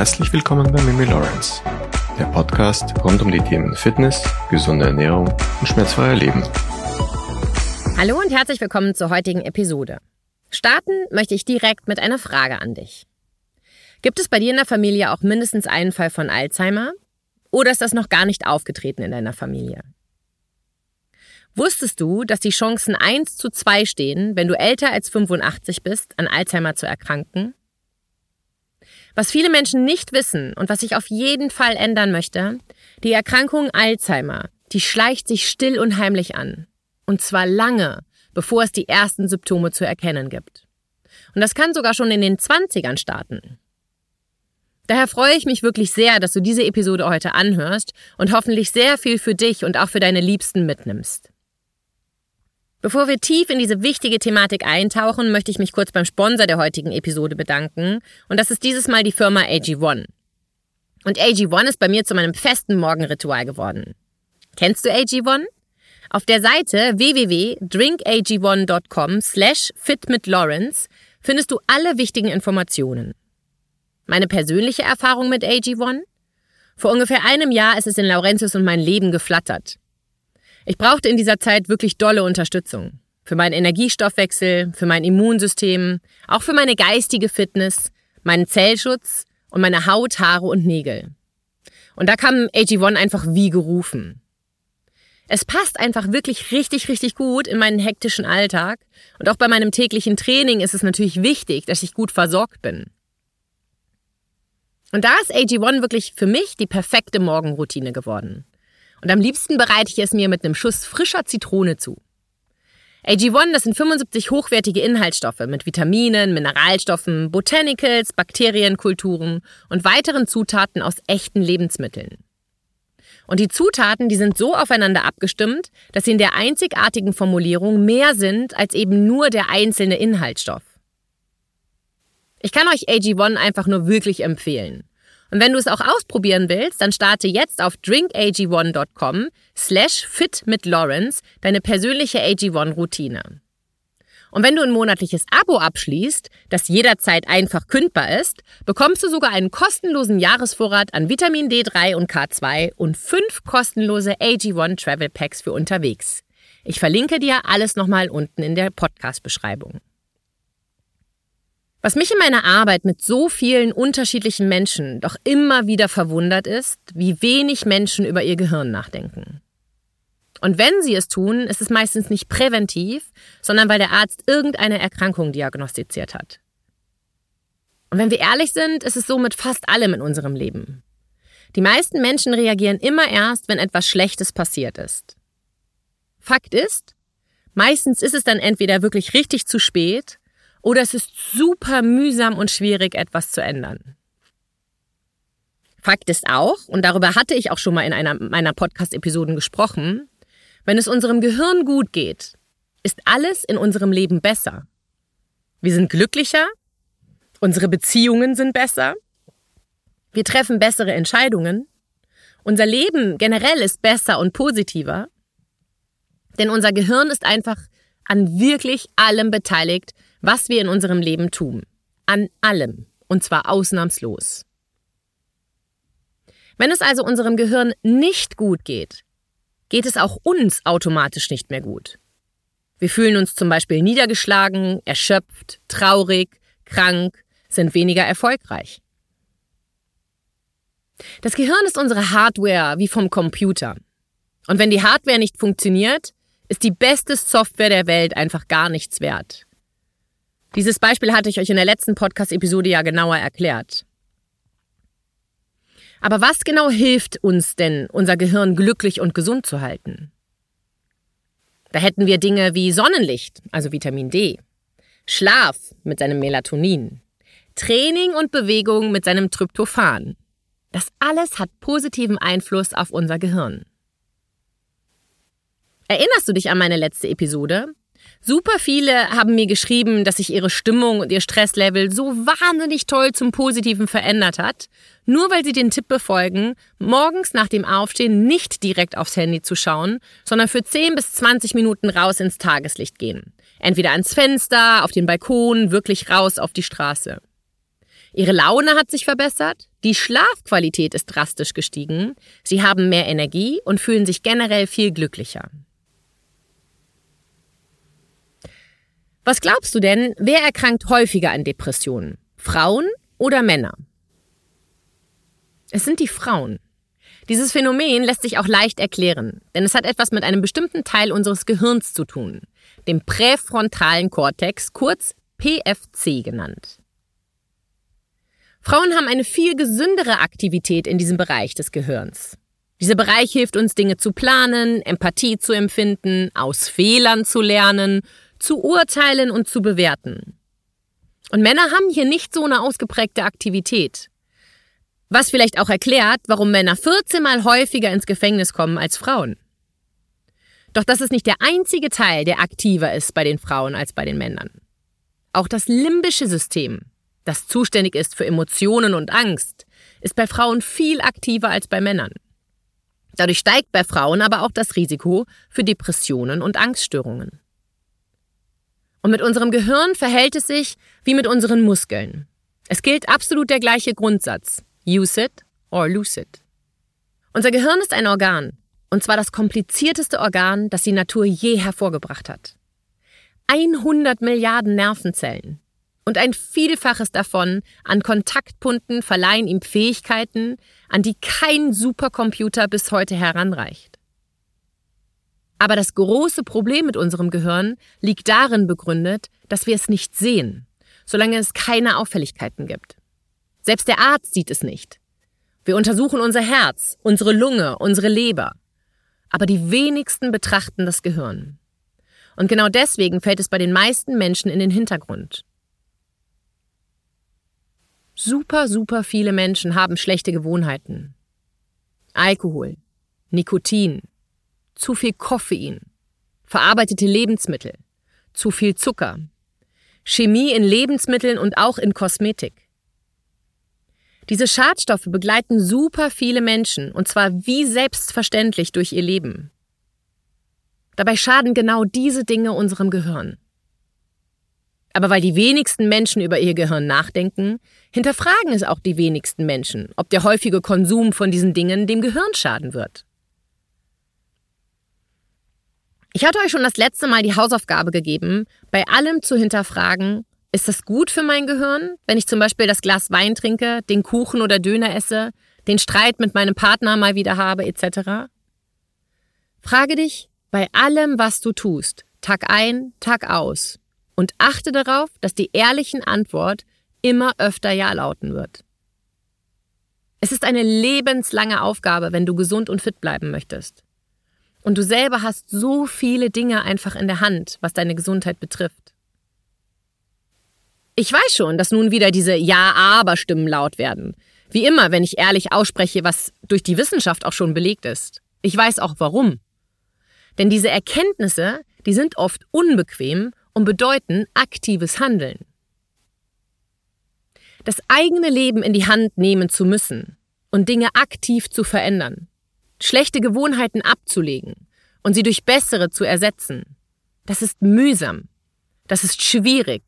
Herzlich willkommen bei Mimi Lawrence, der Podcast rund um die Themen Fitness, gesunde Ernährung und schmerzfreier Leben. Hallo und herzlich willkommen zur heutigen Episode. Starten möchte ich direkt mit einer Frage an dich. Gibt es bei dir in der Familie auch mindestens einen Fall von Alzheimer? Oder ist das noch gar nicht aufgetreten in deiner Familie? Wusstest du, dass die Chancen 1 zu 2 stehen, wenn du älter als 85 bist, an Alzheimer zu erkranken? Was viele Menschen nicht wissen und was ich auf jeden Fall ändern möchte, die Erkrankung Alzheimer, die schleicht sich still und heimlich an. Und zwar lange, bevor es die ersten Symptome zu erkennen gibt. Und das kann sogar schon in den 20ern starten. Daher freue ich mich wirklich sehr, dass du diese Episode heute anhörst und hoffentlich sehr viel für dich und auch für deine Liebsten mitnimmst. Bevor wir tief in diese wichtige Thematik eintauchen, möchte ich mich kurz beim Sponsor der heutigen Episode bedanken. Und das ist dieses Mal die Firma AG1. Und AG1 ist bei mir zu meinem festen Morgenritual geworden. Kennst du AG1? Auf der Seite www.drinkag1.com slash fitmitlawrence findest du alle wichtigen Informationen. Meine persönliche Erfahrung mit AG1? Vor ungefähr einem Jahr ist es in Laurentius und mein Leben geflattert. Ich brauchte in dieser Zeit wirklich dolle Unterstützung. Für meinen Energiestoffwechsel, für mein Immunsystem, auch für meine geistige Fitness, meinen Zellschutz und meine Haut, Haare und Nägel. Und da kam AG1 einfach wie gerufen. Es passt einfach wirklich richtig, richtig gut in meinen hektischen Alltag. Und auch bei meinem täglichen Training ist es natürlich wichtig, dass ich gut versorgt bin. Und da ist AG1 wirklich für mich die perfekte Morgenroutine geworden. Und am liebsten bereite ich es mir mit einem Schuss frischer Zitrone zu. AG1, das sind 75 hochwertige Inhaltsstoffe mit Vitaminen, Mineralstoffen, Botanicals, Bakterienkulturen und weiteren Zutaten aus echten Lebensmitteln. Und die Zutaten, die sind so aufeinander abgestimmt, dass sie in der einzigartigen Formulierung mehr sind als eben nur der einzelne Inhaltsstoff. Ich kann euch AG1 einfach nur wirklich empfehlen. Und wenn du es auch ausprobieren willst, dann starte jetzt auf drinkag1.com slash fit mit Lawrence deine persönliche AG1-Routine. Und wenn du ein monatliches Abo abschließt, das jederzeit einfach kündbar ist, bekommst du sogar einen kostenlosen Jahresvorrat an Vitamin D3 und K2 und fünf kostenlose AG1 Travel Packs für unterwegs. Ich verlinke dir alles nochmal unten in der Podcast-Beschreibung. Was mich in meiner Arbeit mit so vielen unterschiedlichen Menschen doch immer wieder verwundert ist, wie wenig Menschen über ihr Gehirn nachdenken. Und wenn sie es tun, ist es meistens nicht präventiv, sondern weil der Arzt irgendeine Erkrankung diagnostiziert hat. Und wenn wir ehrlich sind, ist es so mit fast allem in unserem Leben. Die meisten Menschen reagieren immer erst, wenn etwas Schlechtes passiert ist. Fakt ist, meistens ist es dann entweder wirklich richtig zu spät oder es ist super mühsam und schwierig, etwas zu ändern. Fakt ist auch, und darüber hatte ich auch schon mal in einer meiner Podcast-Episoden gesprochen, wenn es unserem Gehirn gut geht, ist alles in unserem Leben besser. Wir sind glücklicher, unsere Beziehungen sind besser, wir treffen bessere Entscheidungen, unser Leben generell ist besser und positiver, denn unser Gehirn ist einfach an wirklich allem beteiligt, was wir in unserem Leben tun. An allem. Und zwar ausnahmslos. Wenn es also unserem Gehirn nicht gut geht, geht es auch uns automatisch nicht mehr gut. Wir fühlen uns zum Beispiel niedergeschlagen, erschöpft, traurig, krank, sind weniger erfolgreich. Das Gehirn ist unsere Hardware wie vom Computer. Und wenn die Hardware nicht funktioniert, ist die beste Software der Welt einfach gar nichts wert. Dieses Beispiel hatte ich euch in der letzten Podcast-Episode ja genauer erklärt. Aber was genau hilft uns denn, unser Gehirn glücklich und gesund zu halten? Da hätten wir Dinge wie Sonnenlicht, also Vitamin D, Schlaf mit seinem Melatonin, Training und Bewegung mit seinem Tryptophan. Das alles hat positiven Einfluss auf unser Gehirn. Erinnerst du dich an meine letzte Episode? Super viele haben mir geschrieben, dass sich ihre Stimmung und ihr Stresslevel so wahnsinnig toll zum Positiven verändert hat, nur weil sie den Tipp befolgen, morgens nach dem Aufstehen nicht direkt aufs Handy zu schauen, sondern für 10 bis 20 Minuten raus ins Tageslicht gehen. Entweder ans Fenster, auf den Balkon, wirklich raus auf die Straße. Ihre Laune hat sich verbessert, die Schlafqualität ist drastisch gestiegen, Sie haben mehr Energie und fühlen sich generell viel glücklicher. Was glaubst du denn, wer erkrankt häufiger an Depressionen? Frauen oder Männer? Es sind die Frauen. Dieses Phänomen lässt sich auch leicht erklären, denn es hat etwas mit einem bestimmten Teil unseres Gehirns zu tun, dem präfrontalen Kortex, kurz PFC genannt. Frauen haben eine viel gesündere Aktivität in diesem Bereich des Gehirns. Dieser Bereich hilft uns, Dinge zu planen, Empathie zu empfinden, aus Fehlern zu lernen, zu urteilen und zu bewerten. Und Männer haben hier nicht so eine ausgeprägte Aktivität. Was vielleicht auch erklärt, warum Männer 14 mal häufiger ins Gefängnis kommen als Frauen. Doch das ist nicht der einzige Teil, der aktiver ist bei den Frauen als bei den Männern. Auch das limbische System, das zuständig ist für Emotionen und Angst, ist bei Frauen viel aktiver als bei Männern. Dadurch steigt bei Frauen aber auch das Risiko für Depressionen und Angststörungen. Und mit unserem Gehirn verhält es sich wie mit unseren Muskeln. Es gilt absolut der gleiche Grundsatz. Use it or lose it. Unser Gehirn ist ein Organ, und zwar das komplizierteste Organ, das die Natur je hervorgebracht hat. 100 Milliarden Nervenzellen und ein Vielfaches davon an Kontaktpunkten verleihen ihm Fähigkeiten, an die kein Supercomputer bis heute heranreicht. Aber das große Problem mit unserem Gehirn liegt darin begründet, dass wir es nicht sehen, solange es keine Auffälligkeiten gibt. Selbst der Arzt sieht es nicht. Wir untersuchen unser Herz, unsere Lunge, unsere Leber. Aber die wenigsten betrachten das Gehirn. Und genau deswegen fällt es bei den meisten Menschen in den Hintergrund. Super, super viele Menschen haben schlechte Gewohnheiten. Alkohol, Nikotin, zu viel Koffein, verarbeitete Lebensmittel, zu viel Zucker, Chemie in Lebensmitteln und auch in Kosmetik. Diese Schadstoffe begleiten super viele Menschen und zwar wie selbstverständlich durch ihr Leben. Dabei schaden genau diese Dinge unserem Gehirn. Aber weil die wenigsten Menschen über ihr Gehirn nachdenken, hinterfragen es auch die wenigsten Menschen, ob der häufige Konsum von diesen Dingen dem Gehirn schaden wird. Ich hatte euch schon das letzte Mal die Hausaufgabe gegeben, bei allem zu hinterfragen, ist das gut für mein Gehirn, wenn ich zum Beispiel das Glas Wein trinke, den Kuchen oder Döner esse, den Streit mit meinem Partner mal wieder habe, etc.? Frage dich bei allem, was du tust, Tag ein, Tag aus, und achte darauf, dass die ehrlichen Antwort immer öfter Ja lauten wird. Es ist eine lebenslange Aufgabe, wenn du gesund und fit bleiben möchtest. Und du selber hast so viele Dinge einfach in der Hand, was deine Gesundheit betrifft. Ich weiß schon, dass nun wieder diese Ja-Aber-Stimmen laut werden. Wie immer, wenn ich ehrlich ausspreche, was durch die Wissenschaft auch schon belegt ist. Ich weiß auch warum. Denn diese Erkenntnisse, die sind oft unbequem und bedeuten aktives Handeln. Das eigene Leben in die Hand nehmen zu müssen und Dinge aktiv zu verändern, schlechte Gewohnheiten abzulegen und sie durch bessere zu ersetzen, das ist mühsam, das ist schwierig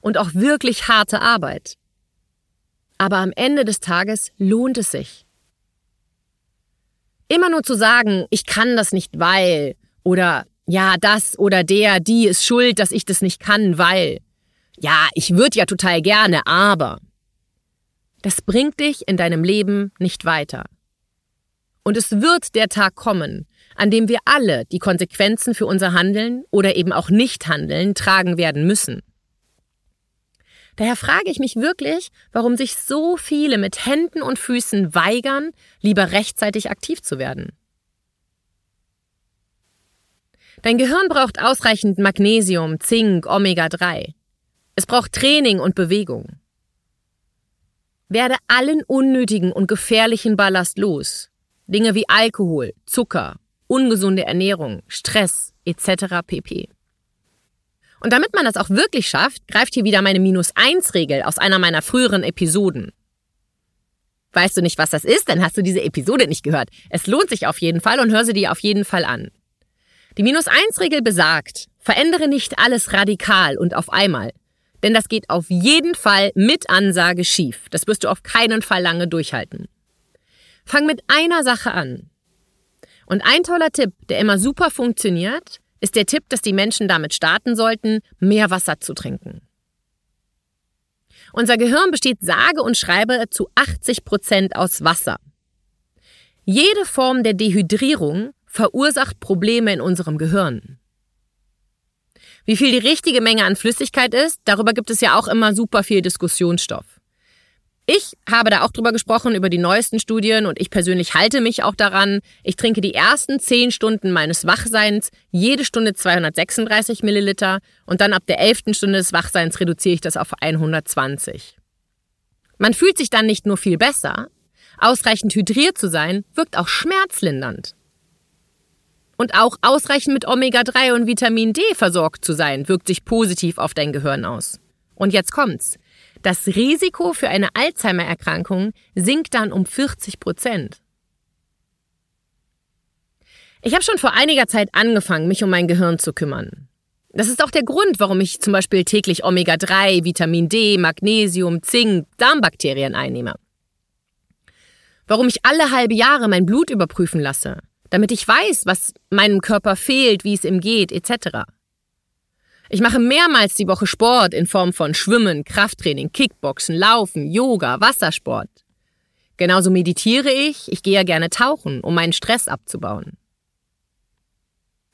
und auch wirklich harte Arbeit. Aber am Ende des Tages lohnt es sich. Immer nur zu sagen, ich kann das nicht, weil, oder ja, das oder der, die ist schuld, dass ich das nicht kann, weil, ja, ich würde ja total gerne, aber. Das bringt dich in deinem Leben nicht weiter. Und es wird der Tag kommen, an dem wir alle die Konsequenzen für unser Handeln oder eben auch Nichthandeln tragen werden müssen. Daher frage ich mich wirklich, warum sich so viele mit Händen und Füßen weigern, lieber rechtzeitig aktiv zu werden. Dein Gehirn braucht ausreichend Magnesium, Zink, Omega-3. Es braucht Training und Bewegung. Werde allen unnötigen und gefährlichen Ballast los. Dinge wie Alkohol, Zucker, ungesunde Ernährung, Stress etc. pp. Und damit man das auch wirklich schafft, greift hier wieder meine Minus-1-Regel aus einer meiner früheren Episoden. Weißt du nicht, was das ist, dann hast du diese Episode nicht gehört. Es lohnt sich auf jeden Fall und hör sie dir auf jeden Fall an. Die Minus-1-Regel besagt, verändere nicht alles radikal und auf einmal. Denn das geht auf jeden Fall mit Ansage schief. Das wirst du auf keinen Fall lange durchhalten. Fang mit einer Sache an. Und ein toller Tipp, der immer super funktioniert, ist der Tipp, dass die Menschen damit starten sollten, mehr Wasser zu trinken. Unser Gehirn besteht sage und schreibe zu 80 Prozent aus Wasser. Jede Form der Dehydrierung verursacht Probleme in unserem Gehirn. Wie viel die richtige Menge an Flüssigkeit ist, darüber gibt es ja auch immer super viel Diskussionsstoff. Ich habe da auch drüber gesprochen, über die neuesten Studien und ich persönlich halte mich auch daran. Ich trinke die ersten 10 Stunden meines Wachseins jede Stunde 236 Milliliter und dann ab der 11. Stunde des Wachseins reduziere ich das auf 120. Man fühlt sich dann nicht nur viel besser, Ausreichend hydriert zu sein, wirkt auch schmerzlindernd. Und auch ausreichend mit Omega-3 und Vitamin D versorgt zu sein, wirkt sich positiv auf dein Gehirn aus. Und jetzt kommt's. Das Risiko für eine Alzheimer-Erkrankung sinkt dann um 40 Prozent. Ich habe schon vor einiger Zeit angefangen, mich um mein Gehirn zu kümmern. Das ist auch der Grund, warum ich zum Beispiel täglich Omega-3, Vitamin D, Magnesium, Zink, Darmbakterien einnehme warum ich alle halbe Jahre mein Blut überprüfen lasse, damit ich weiß, was meinem Körper fehlt, wie es ihm geht, etc. Ich mache mehrmals die Woche Sport in Form von Schwimmen, Krafttraining, Kickboxen, Laufen, Yoga, Wassersport. Genauso meditiere ich, ich gehe ja gerne tauchen, um meinen Stress abzubauen.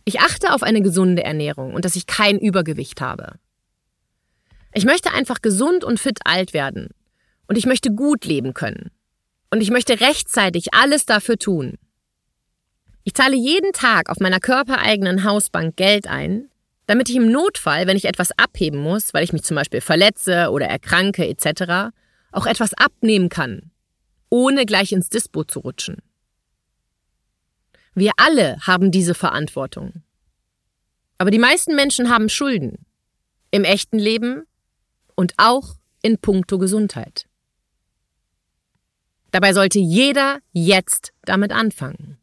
Ich achte auf eine gesunde Ernährung und dass ich kein Übergewicht habe. Ich möchte einfach gesund und fit alt werden. Und ich möchte gut leben können. Und ich möchte rechtzeitig alles dafür tun. Ich zahle jeden Tag auf meiner körpereigenen Hausbank Geld ein, damit ich im Notfall, wenn ich etwas abheben muss, weil ich mich zum Beispiel verletze oder erkranke etc., auch etwas abnehmen kann, ohne gleich ins Dispo zu rutschen. Wir alle haben diese Verantwortung. Aber die meisten Menschen haben Schulden. Im echten Leben und auch in puncto Gesundheit. Dabei sollte jeder jetzt damit anfangen.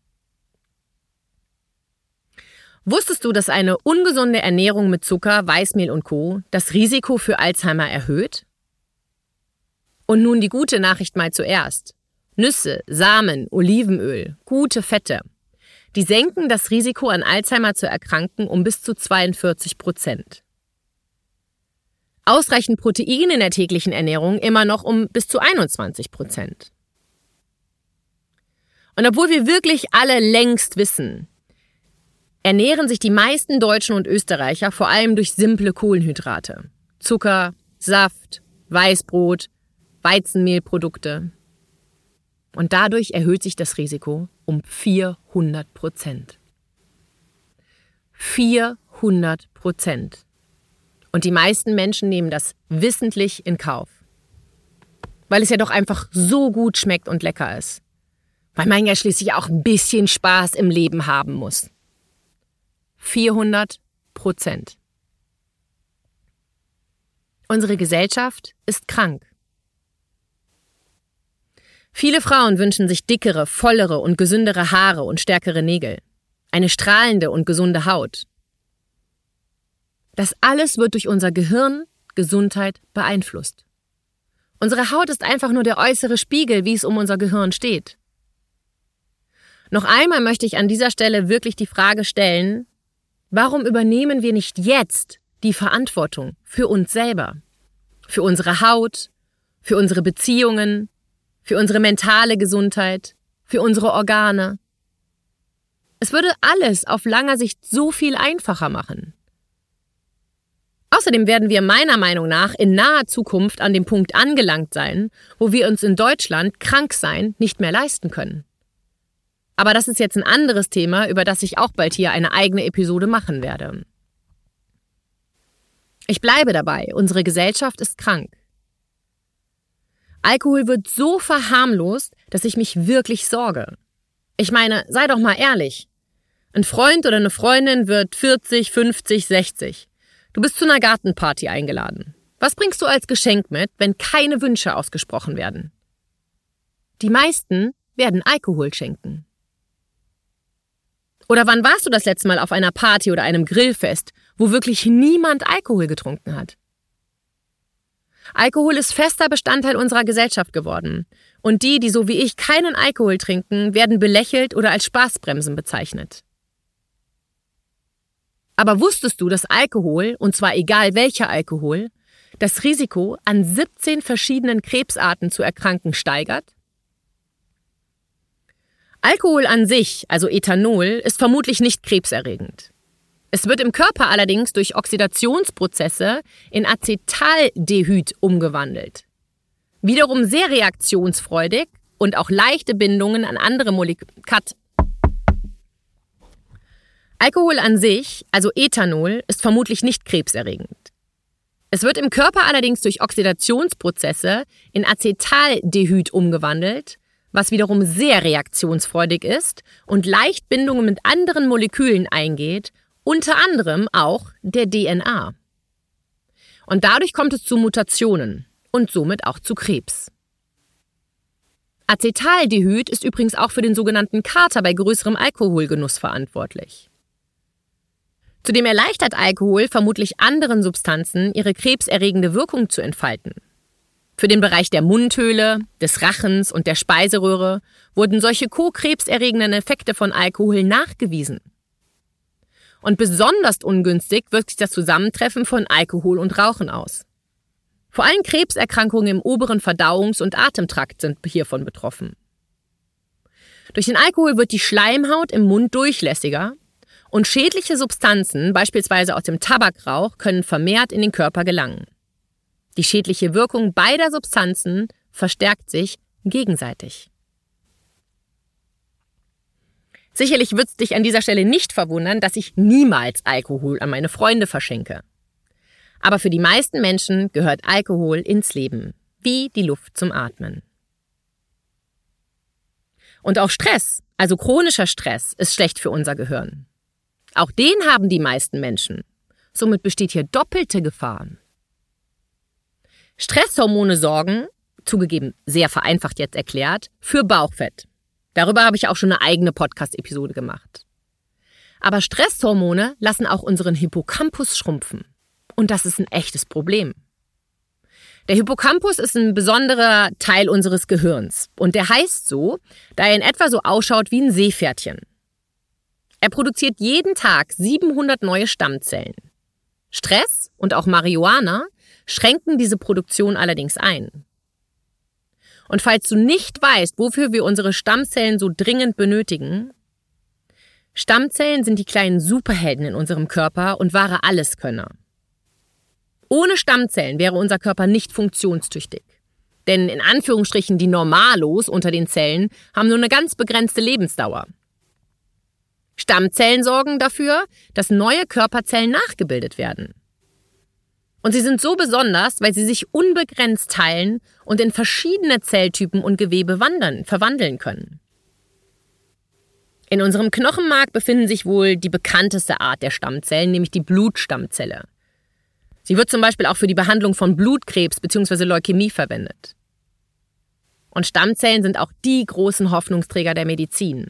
Wusstest du, dass eine ungesunde Ernährung mit Zucker, Weißmehl und Co. das Risiko für Alzheimer erhöht? Und nun die gute Nachricht mal zuerst. Nüsse, Samen, Olivenöl, gute Fette. Die senken das Risiko an Alzheimer zu erkranken um bis zu 42 Prozent. Ausreichend Protein in der täglichen Ernährung immer noch um bis zu 21 Prozent. Und obwohl wir wirklich alle längst wissen, ernähren sich die meisten Deutschen und Österreicher vor allem durch simple Kohlenhydrate. Zucker, Saft, Weißbrot, Weizenmehlprodukte. Und dadurch erhöht sich das Risiko um 400 Prozent. 400 Prozent. Und die meisten Menschen nehmen das wissentlich in Kauf. Weil es ja doch einfach so gut schmeckt und lecker ist. Weil man ja schließlich auch ein bisschen Spaß im Leben haben muss. 400 Prozent. Unsere Gesellschaft ist krank. Viele Frauen wünschen sich dickere, vollere und gesündere Haare und stärkere Nägel, eine strahlende und gesunde Haut. Das alles wird durch unser Gehirn, Gesundheit beeinflusst. Unsere Haut ist einfach nur der äußere Spiegel, wie es um unser Gehirn steht. Noch einmal möchte ich an dieser Stelle wirklich die Frage stellen, warum übernehmen wir nicht jetzt die Verantwortung für uns selber, für unsere Haut, für unsere Beziehungen, für unsere mentale Gesundheit, für unsere Organe? Es würde alles auf langer Sicht so viel einfacher machen. Außerdem werden wir meiner Meinung nach in naher Zukunft an dem Punkt angelangt sein, wo wir uns in Deutschland krank sein nicht mehr leisten können. Aber das ist jetzt ein anderes Thema, über das ich auch bald hier eine eigene Episode machen werde. Ich bleibe dabei, unsere Gesellschaft ist krank. Alkohol wird so verharmlost, dass ich mich wirklich sorge. Ich meine, sei doch mal ehrlich. Ein Freund oder eine Freundin wird 40, 50, 60. Du bist zu einer Gartenparty eingeladen. Was bringst du als Geschenk mit, wenn keine Wünsche ausgesprochen werden? Die meisten werden Alkohol schenken. Oder wann warst du das letzte Mal auf einer Party oder einem Grillfest, wo wirklich niemand Alkohol getrunken hat? Alkohol ist fester Bestandteil unserer Gesellschaft geworden. Und die, die so wie ich keinen Alkohol trinken, werden belächelt oder als Spaßbremsen bezeichnet. Aber wusstest du, dass Alkohol, und zwar egal welcher Alkohol, das Risiko, an 17 verschiedenen Krebsarten zu erkranken, steigert? Alkohol an sich, also Ethanol, ist vermutlich nicht krebserregend. Es wird im Körper allerdings durch Oxidationsprozesse in Acetaldehyd umgewandelt. Wiederum sehr reaktionsfreudig und auch leichte Bindungen an andere Moleküle. Alkohol an sich, also Ethanol, ist vermutlich nicht krebserregend. Es wird im Körper allerdings durch Oxidationsprozesse in Acetaldehyd umgewandelt, was wiederum sehr reaktionsfreudig ist und leicht Bindungen mit anderen Molekülen eingeht, unter anderem auch der DNA. Und dadurch kommt es zu Mutationen und somit auch zu Krebs. Acetaldehyd ist übrigens auch für den sogenannten Kater bei größerem Alkoholgenuss verantwortlich. Zudem erleichtert Alkohol vermutlich anderen Substanzen, ihre krebserregende Wirkung zu entfalten. Für den Bereich der Mundhöhle, des Rachens und der Speiseröhre wurden solche co-krebserregenden Effekte von Alkohol nachgewiesen. Und besonders ungünstig wirkt sich das Zusammentreffen von Alkohol und Rauchen aus. Vor allem Krebserkrankungen im oberen Verdauungs- und Atemtrakt sind hiervon betroffen. Durch den Alkohol wird die Schleimhaut im Mund durchlässiger und schädliche Substanzen, beispielsweise aus dem Tabakrauch, können vermehrt in den Körper gelangen. Die schädliche Wirkung beider Substanzen verstärkt sich gegenseitig. Sicherlich wird es dich an dieser Stelle nicht verwundern, dass ich niemals Alkohol an meine Freunde verschenke. Aber für die meisten Menschen gehört Alkohol ins Leben, wie die Luft zum Atmen. Und auch Stress, also chronischer Stress, ist schlecht für unser Gehirn. Auch den haben die meisten Menschen. Somit besteht hier doppelte Gefahr. Stresshormone sorgen, zugegeben sehr vereinfacht jetzt erklärt, für Bauchfett. Darüber habe ich auch schon eine eigene Podcast-Episode gemacht. Aber Stresshormone lassen auch unseren Hippocampus schrumpfen. Und das ist ein echtes Problem. Der Hippocampus ist ein besonderer Teil unseres Gehirns. Und der heißt so, da er in etwa so ausschaut wie ein Seepferdchen. Er produziert jeden Tag 700 neue Stammzellen. Stress und auch Marihuana schränken diese Produktion allerdings ein. Und falls du nicht weißt, wofür wir unsere Stammzellen so dringend benötigen, Stammzellen sind die kleinen Superhelden in unserem Körper und wahre Alleskönner. Ohne Stammzellen wäre unser Körper nicht funktionstüchtig. Denn in Anführungsstrichen die Normalos unter den Zellen haben nur eine ganz begrenzte Lebensdauer. Stammzellen sorgen dafür, dass neue Körperzellen nachgebildet werden. Und sie sind so besonders, weil sie sich unbegrenzt teilen und in verschiedene Zelltypen und Gewebe wandern, verwandeln können. In unserem Knochenmark befinden sich wohl die bekannteste Art der Stammzellen, nämlich die Blutstammzelle. Sie wird zum Beispiel auch für die Behandlung von Blutkrebs bzw. Leukämie verwendet. Und Stammzellen sind auch die großen Hoffnungsträger der Medizin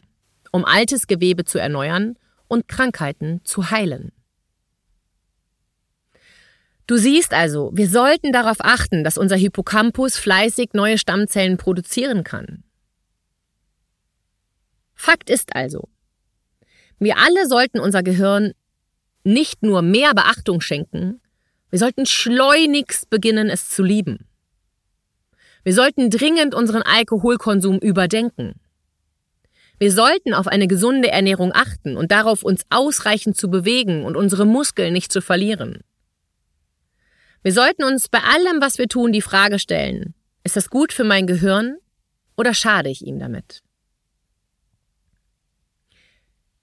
um altes Gewebe zu erneuern und Krankheiten zu heilen. Du siehst also, wir sollten darauf achten, dass unser Hippocampus fleißig neue Stammzellen produzieren kann. Fakt ist also, wir alle sollten unser Gehirn nicht nur mehr Beachtung schenken, wir sollten schleunigst beginnen, es zu lieben. Wir sollten dringend unseren Alkoholkonsum überdenken. Wir sollten auf eine gesunde Ernährung achten und darauf, uns ausreichend zu bewegen und unsere Muskeln nicht zu verlieren. Wir sollten uns bei allem, was wir tun, die Frage stellen, ist das gut für mein Gehirn oder schade ich ihm damit?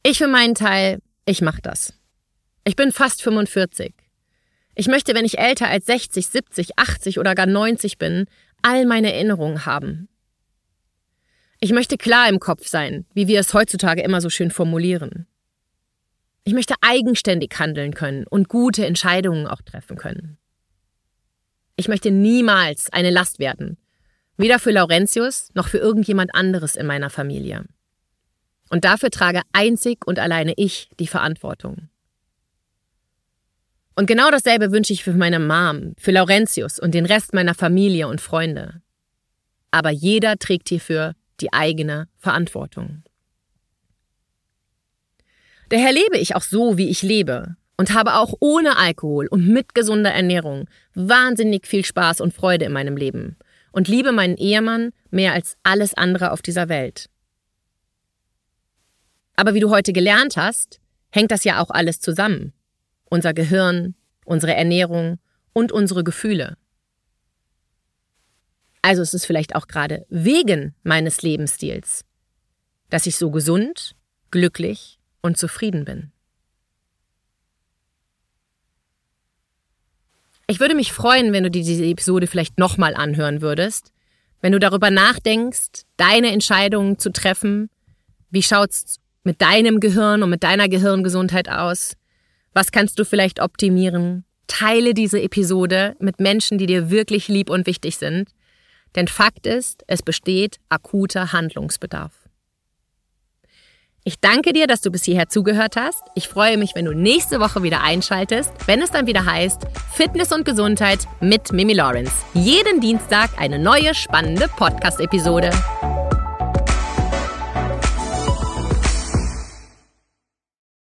Ich für meinen Teil, ich mache das. Ich bin fast 45. Ich möchte, wenn ich älter als 60, 70, 80 oder gar 90 bin, all meine Erinnerungen haben, ich möchte klar im Kopf sein, wie wir es heutzutage immer so schön formulieren. Ich möchte eigenständig handeln können und gute Entscheidungen auch treffen können. Ich möchte niemals eine Last werden, weder für Laurentius noch für irgendjemand anderes in meiner Familie. Und dafür trage einzig und alleine ich die Verantwortung. Und genau dasselbe wünsche ich für meine Mom, für Laurentius und den Rest meiner Familie und Freunde. Aber jeder trägt hierfür die eigene Verantwortung. Daher lebe ich auch so, wie ich lebe und habe auch ohne Alkohol und mit gesunder Ernährung wahnsinnig viel Spaß und Freude in meinem Leben und liebe meinen Ehemann mehr als alles andere auf dieser Welt. Aber wie du heute gelernt hast, hängt das ja auch alles zusammen. Unser Gehirn, unsere Ernährung und unsere Gefühle. Also ist es vielleicht auch gerade wegen meines Lebensstils, dass ich so gesund, glücklich und zufrieden bin. Ich würde mich freuen, wenn du dir diese Episode vielleicht nochmal anhören würdest, wenn du darüber nachdenkst, deine Entscheidungen zu treffen. Wie schaut's mit deinem Gehirn und mit deiner Gehirngesundheit aus? Was kannst du vielleicht optimieren? Teile diese Episode mit Menschen, die dir wirklich lieb und wichtig sind. Denn Fakt ist, es besteht akuter Handlungsbedarf. Ich danke dir, dass du bis hierher zugehört hast. Ich freue mich, wenn du nächste Woche wieder einschaltest, wenn es dann wieder heißt Fitness und Gesundheit mit Mimi Lawrence. Jeden Dienstag eine neue spannende Podcast-Episode.